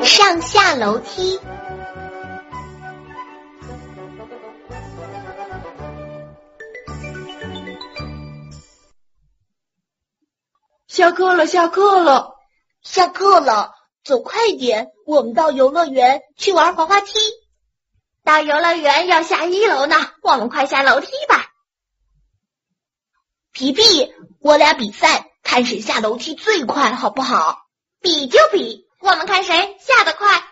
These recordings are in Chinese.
上下楼梯。下课了，下课了，下课了，走快点！我们到游乐园去玩滑滑梯。到游乐园要下一楼呢，我们快下楼梯吧。皮皮，我俩比赛，看谁下楼梯最快，好不好？比就比，我们看谁下得快。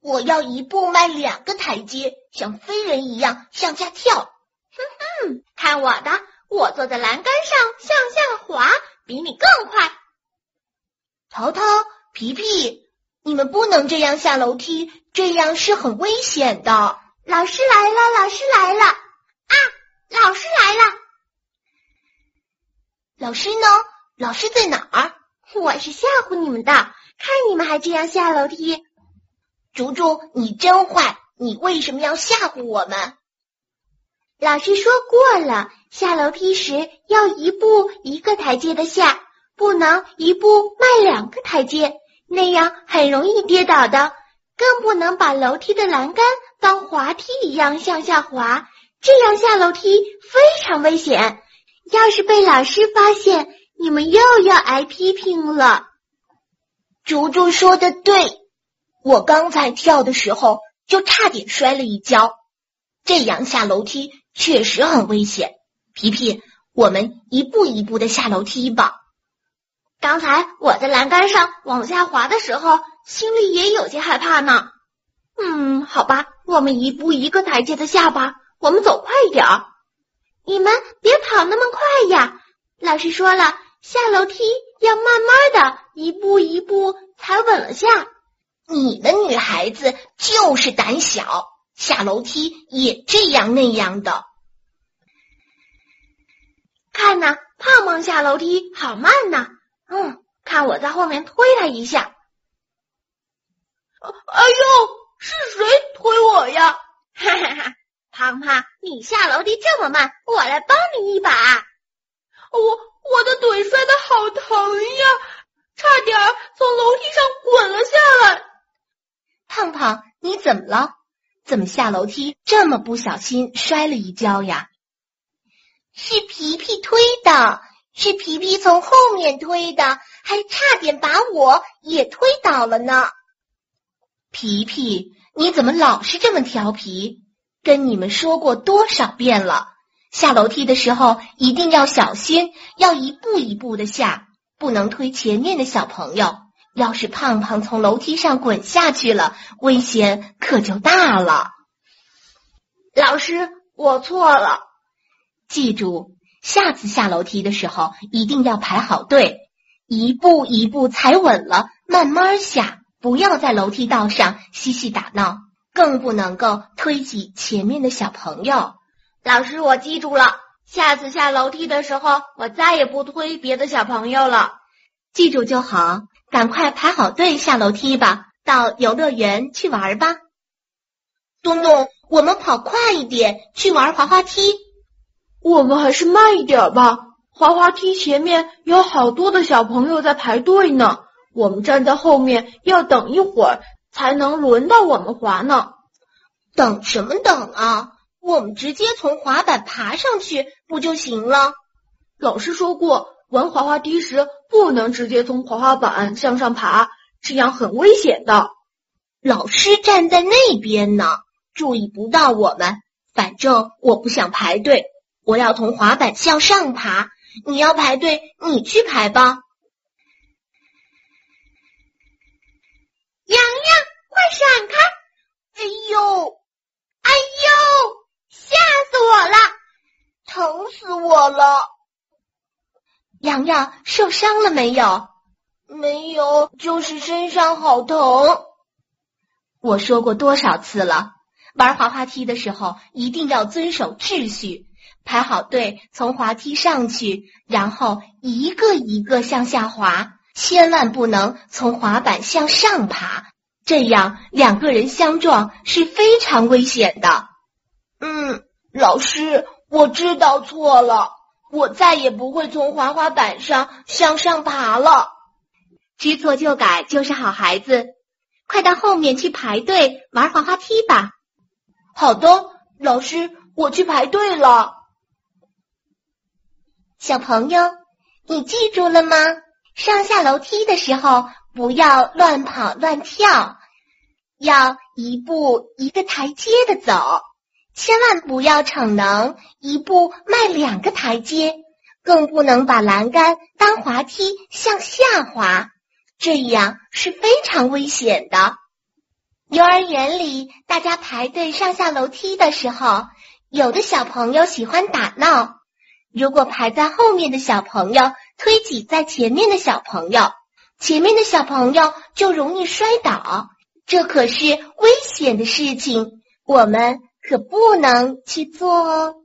我要一步迈两个台阶，像飞人一样向下跳。哼哼，看我的，我坐在栏杆上向下滑，比你更快。淘淘、皮皮，你们不能这样下楼梯，这样是很危险的。老师来了，老师来了啊！老师来了。老师呢？老师在哪儿？我是吓唬你们的，看你们还这样下楼梯。竹竹，你真坏！你为什么要吓唬我们？老师说过了，下楼梯时要一步一个台阶的下，不能一步迈两个台阶，那样很容易跌倒的。更不能把楼梯的栏杆当滑梯一样向下滑，这样下楼梯非常危险。要是被老师发现，你们又要挨批评了。竹竹说的对，我刚才跳的时候就差点摔了一跤。这样下楼梯确实很危险。皮皮，我们一步一步的下楼梯吧。刚才我在栏杆上往下滑的时候，心里也有些害怕呢。嗯，好吧，我们一步一个台阶的下吧。我们走快一点儿。你们别跑那么快呀！老师说了，下楼梯要慢慢的，一步一步才稳了下。你们女孩子就是胆小，下楼梯也这样那样的。看呐，胖胖下楼梯好慢呐。嗯，看我在后面推他一下。哎呦，是谁推我呀？哈哈哈。胖胖，你下楼梯这么慢，我来帮你一把。我我的腿摔得好疼呀，差点从楼梯上滚了下来。胖胖，你怎么了？怎么下楼梯这么不小心摔了一跤呀？是皮皮推的，是皮皮从后面推的，还差点把我也推倒了呢。皮皮，你怎么老是这么调皮？跟你们说过多少遍了，下楼梯的时候一定要小心，要一步一步的下，不能推前面的小朋友。要是胖胖从楼梯上滚下去了，危险可就大了。老师，我错了，记住，下次下楼梯的时候一定要排好队，一步一步踩稳了，慢慢下，不要在楼梯道上嬉戏打闹。更不能够推挤前面的小朋友。老师，我记住了，下次下楼梯的时候，我再也不推别的小朋友了。记住就好，赶快排好队下楼梯吧，到游乐园去玩吧。东东，我们跑快一点去玩滑滑梯。我们还是慢一点吧，滑滑梯前面有好多的小朋友在排队呢，我们站在后面要等一会儿。才能轮到我们滑呢，等什么等啊？我们直接从滑板爬上去不就行了？老师说过，玩滑滑梯时不能直接从滑滑板向上爬，这样很危险的。老师站在那边呢，注意不到我们。反正我不想排队，我要从滑板向上爬。你要排队，你去排吧。洋洋，快闪开！哎呦，哎呦，吓死我了，疼死我了！洋洋受伤了没有？没有，就是身上好疼。我说过多少次了，玩滑滑梯的时候一定要遵守秩序，排好队从滑梯上去，然后一个一个向下滑。千万不能从滑板向上爬，这样两个人相撞是非常危险的。嗯，老师，我知道错了，我再也不会从滑滑板上向上爬了。知错就改就是好孩子，快到后面去排队玩滑滑梯吧。好的，老师，我去排队了。小朋友，你记住了吗？上下楼梯的时候不要乱跑乱跳，要一步一个台阶的走，千万不要逞能一步迈两个台阶，更不能把栏杆当滑梯向下滑，这样是非常危险的。幼儿园里，大家排队上下楼梯的时候，有的小朋友喜欢打闹。如果排在后面的小朋友推挤在前面的小朋友，前面的小朋友就容易摔倒，这可是危险的事情，我们可不能去做哦。